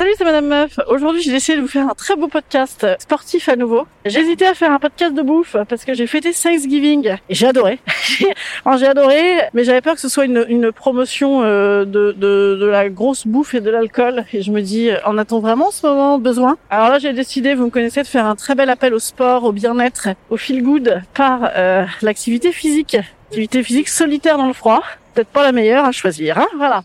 Salut, c'est Madame Meuf. Aujourd'hui, j'ai décidé de vous faire un très beau podcast sportif à nouveau. Hésité à faire un podcast de bouffe parce que j'ai fêté Thanksgiving et j'ai adoré. j'ai adoré, mais j'avais peur que ce soit une, une promotion euh, de, de, de, la grosse bouffe et de l'alcool. Et je me dis, en a-t-on vraiment en ce moment besoin Alors là, j'ai décidé, vous me connaissez, de faire un très bel appel au sport, au bien-être, au feel good par euh, l'activité physique. Activité physique solitaire dans le froid. Peut-être pas la meilleure à choisir, hein Voilà.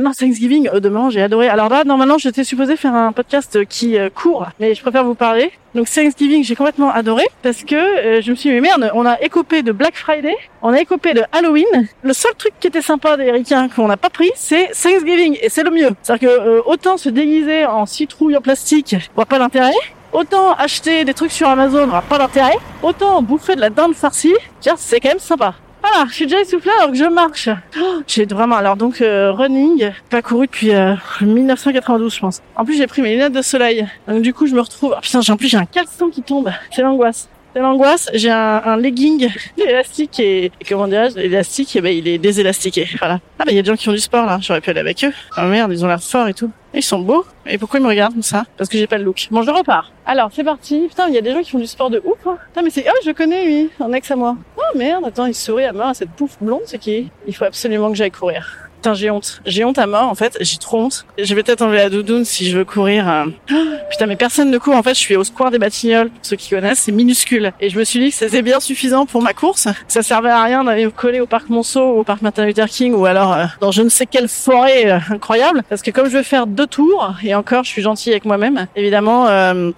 Non, Thanksgiving, euh, demain, j'ai adoré. Alors là, normalement, j'étais supposée faire un podcast qui euh, court, mais je préfère vous parler. Donc Thanksgiving, j'ai complètement adoré parce que euh, je me suis dit, merde, on a écopé de Black Friday, on a écopé de Halloween. Le seul truc qui était sympa des qu'on n'a pas pris, c'est Thanksgiving, et c'est le mieux. C'est-à-dire que euh, autant se déguiser en citrouille en plastique, voit pas d'intérêt. Autant acheter des trucs sur Amazon, aura pas d'intérêt. Autant bouffer de la dinde farcie, tiens, c'est quand même sympa. Voilà, je suis déjà essoufflée alors que je marche. Oh, j'ai vraiment alors donc euh, running, pas couru depuis euh, 1992 je pense. En plus j'ai pris mes lunettes de soleil. Donc du coup je me retrouve. Oh, putain, j'ai en plus j'ai un caleçon qui tombe. C'est l'angoisse. C'est l'angoisse. J'ai un, un legging élastique et, et comment dirais-je L'élastique, eh ben il est désélastiqué. Voilà. Ah bah il y a des gens qui ont du sport là. J'aurais pu aller avec eux. Oh merde, ils ont l'air forts et tout. Ils sont beaux. Et pourquoi ils me regardent comme ça? Parce que j'ai pas le look. Bon, je repars. Alors, c'est parti. Putain, il y a des gens qui font du sport de ouf. Hein. Putain, mais c'est... Oh, je connais, lui. Un ex à moi. Oh, merde. Attends, il sourit à à cette pouffe blonde, c'est qui? Il faut absolument que j'aille courir. Putain, j'ai honte. J'ai honte à mort, en fait. J'ai trop honte. Je vais peut-être enlever la doudoune si je veux courir. euh. Putain, mais personne ne court. En fait, je suis au square des Batignolles. Pour ceux qui connaissent, c'est minuscule. Et je me suis dit que c'était bien suffisant pour ma course. Ça servait à rien d'aller coller au parc Monceau au parc Martin Luther King ou alors euh, dans je ne sais quelle forêt euh, incroyable. Parce que comme je veux faire deux tours, et encore, je suis gentille avec moi-même, évidemment,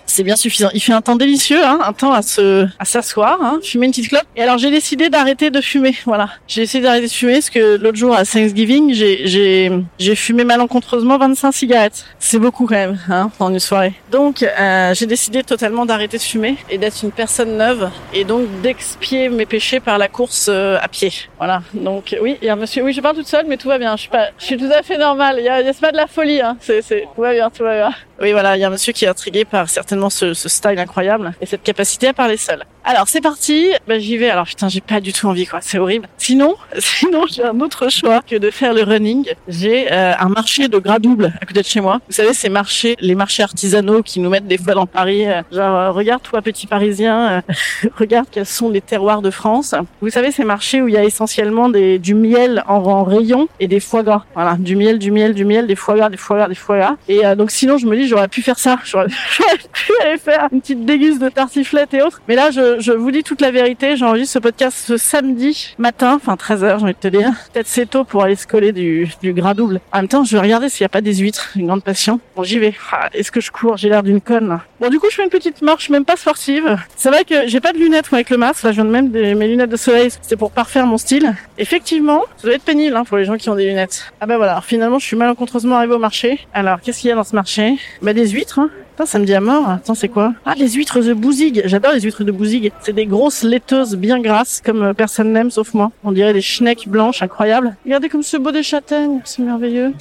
c'est bien suffisant. Il fait un temps délicieux, hein, un temps à se, à s'asseoir, hein, fumer une petite clope. Et alors, j'ai décidé d'arrêter de fumer. Voilà. J'ai essayé d'arrêter de fumer parce que l'autre jour à Thanksgiving, j'ai, fumé malencontreusement 25 cigarettes. C'est beaucoup quand même, hein, dans une soirée. Donc, euh, j'ai décidé totalement d'arrêter de fumer et d'être une personne neuve et donc d'expier mes péchés par la course euh, à pied. Voilà. Donc, oui, il y a un monsieur, oui, je parle toute seule, mais tout va bien. Je suis pas, je suis tout à fait normale. Il y a, y a- pas de la folie, hein. C'est, tout va bien, tout va bien. Oui, voilà, il y a un monsieur qui est intrigué par certainement ce, ce style incroyable et cette capacité à parler seul. Alors, c'est parti. Ben, j'y vais. Alors, putain, j'ai pas du tout envie, quoi. C'est horrible. Sinon, sinon, j'ai un autre choix que de faire le running. J'ai euh, un marché de gras double à côté de chez moi. Vous savez, ces marchés, les marchés artisanaux qui nous mettent des fois dans Paris. euh, genre, euh, regarde, toi, petit Parisien, euh, regarde quels sont les terroirs de France. Vous savez, ces marchés où il y a essentiellement des, du miel en, rayon et des foie gras. Voilà, du miel, du miel, du miel, des foie gras, des foie gras, des foie gras. Et euh, donc, sinon, je me dis, j'aurais pu faire ça. J'aurais pu aller faire une petite déguste de tartiflette et autres. Mais là, je, je vous dis toute la vérité. J'enregistre ce podcast ce samedi matin, enfin 13h, j'ai envie de te dire. Peut-être c'est tôt pour aller se coller du, du gras double. En même temps, je vais regarder s'il n'y a pas des huîtres. Une grande passion. Bon, j'y vais. Ah, Est-ce que je cours? J'ai l'air d'une conne. Bon, du coup, je fais une petite marche, même pas sportive. C'est vrai que j'ai pas de lunettes moi, avec le masque. Là, je viens de même de mes lunettes de soleil. C'était pour parfaire mon style. Effectivement, ça doit être pénible hein, pour les gens qui ont des lunettes. Ah bah voilà. Finalement, je suis malencontreusement arrivée au marché. Alors, qu'est-ce qu'il y a dans ce marché? Bah des huîtres. Hein. Putain, ça me dit à mort. Attends, c'est quoi? Ah, les huîtres de Bouzigues. J'adore les huîtres de Bouzigues. C'est des grosses laiteuses bien grasses, comme euh, personne n'aime sauf moi. On dirait des schnecks blanches, incroyables. Regardez comme c'est beau des châtaignes, c'est merveilleux.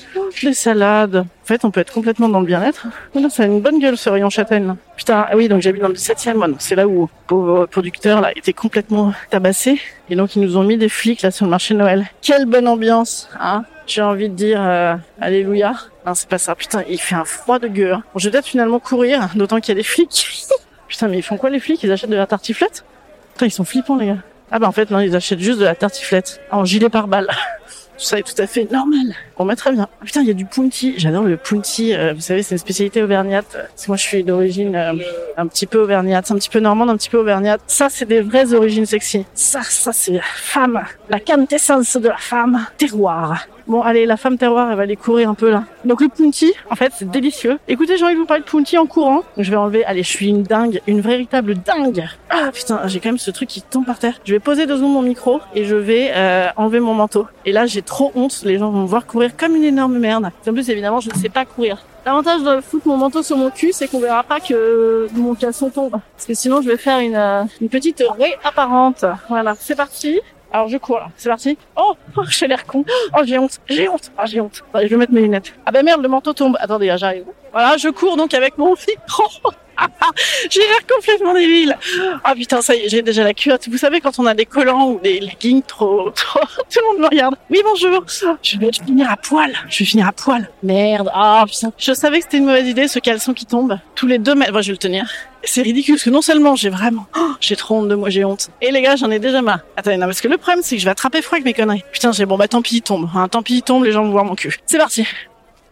Des salades. En fait, on peut être complètement dans le bien-être. Oh là, ça a une bonne gueule ce rayon châtaigne. Putain, ah oui, donc j'habite dans le 17e, moi. Donc c'est là où pauvre producteur là était complètement tabassé. Et donc ils nous ont mis des flics là sur le marché de Noël. Quelle bonne ambiance, hein? J'ai envie de dire euh, alléluia. Non, c'est pas ça. Putain, il fait un froid de gueux. hein. Bon, je vais peut-être finalement courir, d'autant qu'il y a des flics. Putain, mais ils font quoi les flics? Ils achètent de la tartiflette? Putain, ils sont flippants les gars. Ah bah en fait non, ils achètent juste de la tartiflette en gilet pare-balles. Ça est tout à fait normal. Bon, bah, très bien. Ah, putain, il y a du punti. J'adore le punti. Euh, vous savez, c'est une spécialité auvergnate. Moi, je suis d'origine euh, un petit peu auvergnate, un petit peu normande, un petit peu auvergnate. Ça, c'est des vraies origines sexy. Ça, ça, c'est femme. La quintessence de la femme. Terroir. Bon, allez, la femme terroir, elle va aller courir un peu là. Donc le punti, en fait, c'est délicieux. Écoutez, j'ai envie de vous parler de punti en courant. Donc, je vais enlever, allez, je suis une dingue, une véritable dingue. Ah putain, j'ai quand même ce truc qui tombe par terre. Je vais poser deux secondes mon micro et je vais euh, enlever mon manteau. Et là, j'ai trop honte. Les gens vont me voir courir comme une énorme merde. En plus, évidemment, je ne sais pas courir. L'avantage de foutre mon manteau sur mon cul, c'est qu'on verra pas que mon caleçon tombe. Parce que sinon, je vais faire une, euh, une petite raie apparente. Voilà, c'est parti. Alors je cours là, c'est parti. Oh, oh j'ai l'air con. Oh j'ai honte, j'ai honte, ah j'ai honte. Je vais mettre mes lunettes. Ah ben merde, le manteau tombe. Attendez, j'arrive. Voilà, je cours donc avec mon micro. j'ai l'air complètement débile. Ah putain, ça y est, j'ai déjà la culotte. Vous savez quand on a des collants ou des leggings trop, trop, tout le monde me regarde. Oui bonjour. Je vais finir à poil. Je vais finir à poil. Merde. Ah putain. Je savais que c'était une mauvaise idée ce caleçon qui tombe tous les deux mètres. Bon, je vais le tenir. C'est ridicule parce que non seulement j'ai vraiment, oh, j'ai trop honte de moi, j'ai honte. Et les gars, j'en ai déjà marre. Attendez, non, parce que le problème c'est que je vais attraper froid avec mes conneries. Putain, j'ai bon bah tant pis, il tombe. Hein, tant pis, il tombe, les gens vont voir mon cul. C'est parti.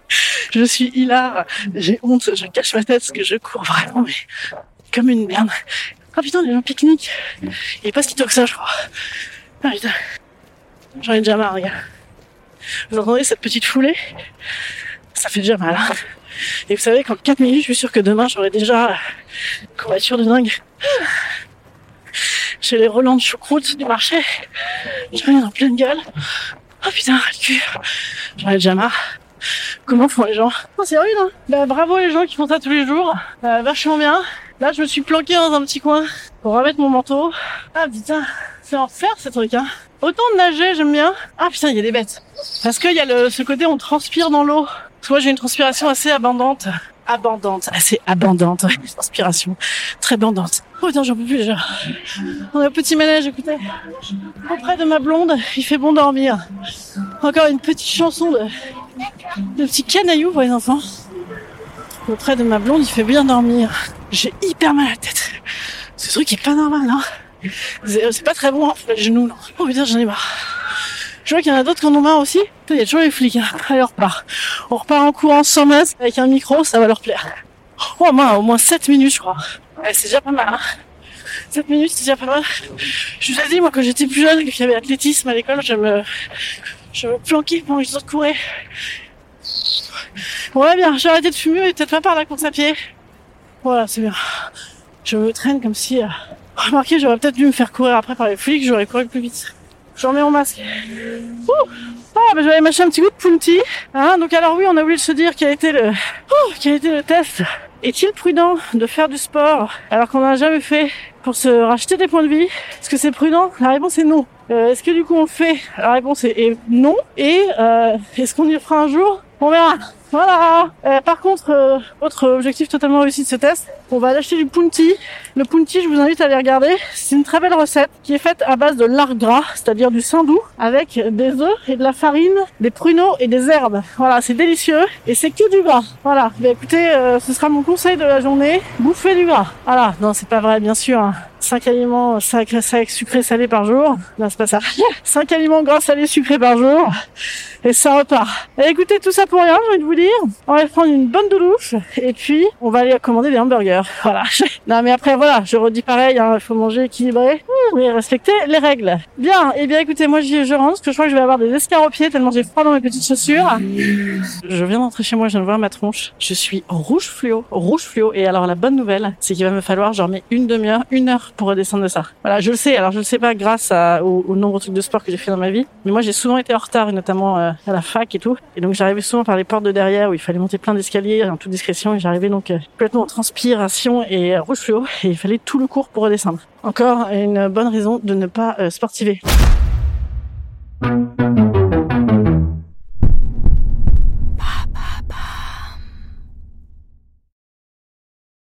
Je suis hilar, j'ai honte, je cache ma tête parce que je cours vraiment mais comme une merde. Ah putain, les gens pique-niquent. Il est pas si tôt que ça, je crois. Ah putain. J'en ai déjà marre, les. Vous entendez cette petite foulée? Ça fait déjà mal. Hein et vous savez qu'en 4 minutes, je suis sûr que demain, j'aurai déjà courbature de dingue. J'ai les relents de choucroute du marché. Je rien en pleine gueule. Oh putain, le cul. J'en ai déjà marre. Comment font les gens oh, C'est rude, hein bah, Bravo les gens qui font ça tous les jours. Euh, vachement bien. Là, je me suis planqué dans un petit coin pour remettre mon manteau. Ah putain, c'est enfer ce truc, hein. Autant de nager, j'aime bien. Ah putain, il y a des bêtes. Parce qu'il y a le, ce côté on transpire dans l'eau. Moi, j'ai une transpiration assez abondante. Abondante, assez abondante, transpiration très abondante. Oh putain, j'en peux plus déjà. On a un petit manège, écoutez. Auprès de ma blonde, il fait bon dormir. Encore une petite chanson de, de petit canaillou pour les enfants. Auprès de ma blonde, il fait bien dormir. J'ai hyper mal à la tête. Ce truc est pas normal, hein. C'est pas très bon hein, pour les genoux, non. Oh putain, j'en ai marre. Je vois qu'il y en a d'autres qui en ont marre aussi. Il y a toujours les flics. Hein. Allez, on repart. On repart en courant sans masque avec un micro, ça va leur plaire. Oh, moi, au moins 7 minutes, je crois. c'est déjà pas mal. Hein. 7 minutes, c'est déjà pas mal. Je vous ai dit, moi, quand j'étais plus jeune, qu'il y avait athlétisme à l'école, je me, je me planquais pendant que les autres couraient. Là, bien, j'ai arrêté de fumer peut-être pas par la course à pied. Voilà, c'est bien. Je me traîne comme si, euh... remarquez, j'aurais peut-être dû me faire courir après par les flics, j'aurais couru plus vite. J'en mets mon masque. Ouh ah, bah, je vais aller mâcher un petit goût de punti. Hein, donc alors oui, on a oublié de se dire quel a été le, oh, quel a été le test. Est-il prudent de faire du sport alors qu'on n'a jamais fait pour se racheter des points de vie? Est-ce que c'est prudent? La réponse est non. Euh, est-ce que du coup on le fait? La réponse est, non. Et euh, est-ce qu'on y fera un jour? On verra. Voilà. Euh, par contre, euh, autre objectif totalement réussi de ce test, on va acheter du punti. Le punti, je vous invite à aller regarder. C'est une très belle recette qui est faite à base de lard gras, c'est-à-dire du saindoux, avec des œufs et de la farine, des pruneaux et des herbes. Voilà, c'est délicieux et c'est que du gras. Voilà. Bah, écoutez, euh, ce sera mon conseil de la journée. Bouffez du gras. Voilà. Non, c'est pas vrai, bien sûr. Hein. 5 aliments sacrés, sucrés, salés par jour. Non, c'est pas ça. 5 aliments gras, salés, sucrés par jour. Et ça repart. Et écoutez, tout ça pour rien, j'ai envie vous On va prendre une bonne doulouche. Et puis, on va aller commander des hamburgers. Voilà. Non, mais après, voilà. Je redis pareil, hein, il faut manger équilibré. Mais respecter les règles. Bien. Et eh bien, écoutez, moi, je rentre parce que je crois que je vais avoir des escaropiers tellement j'ai froid dans mes petites chaussures. Je viens d'entrer chez moi, je viens de voir ma tronche. Je suis rouge fluo. Rouge fluo. Et alors, la bonne nouvelle, c'est qu'il va me falloir genre une demi-heure, une heure pour redescendre de ça. Voilà, je le sais. Alors je le sais pas grâce à, au, au, nombre de trucs de sport que j'ai fait dans ma vie, mais moi j'ai souvent été en retard, et notamment euh, à la fac et tout. Et donc j'arrivais souvent par les portes de derrière où il fallait monter plein d'escaliers en toute discrétion et j'arrivais donc euh, complètement en transpiration et euh, rouge fluo et il fallait tout le cours pour redescendre. Encore une bonne raison de ne pas euh, sportiver.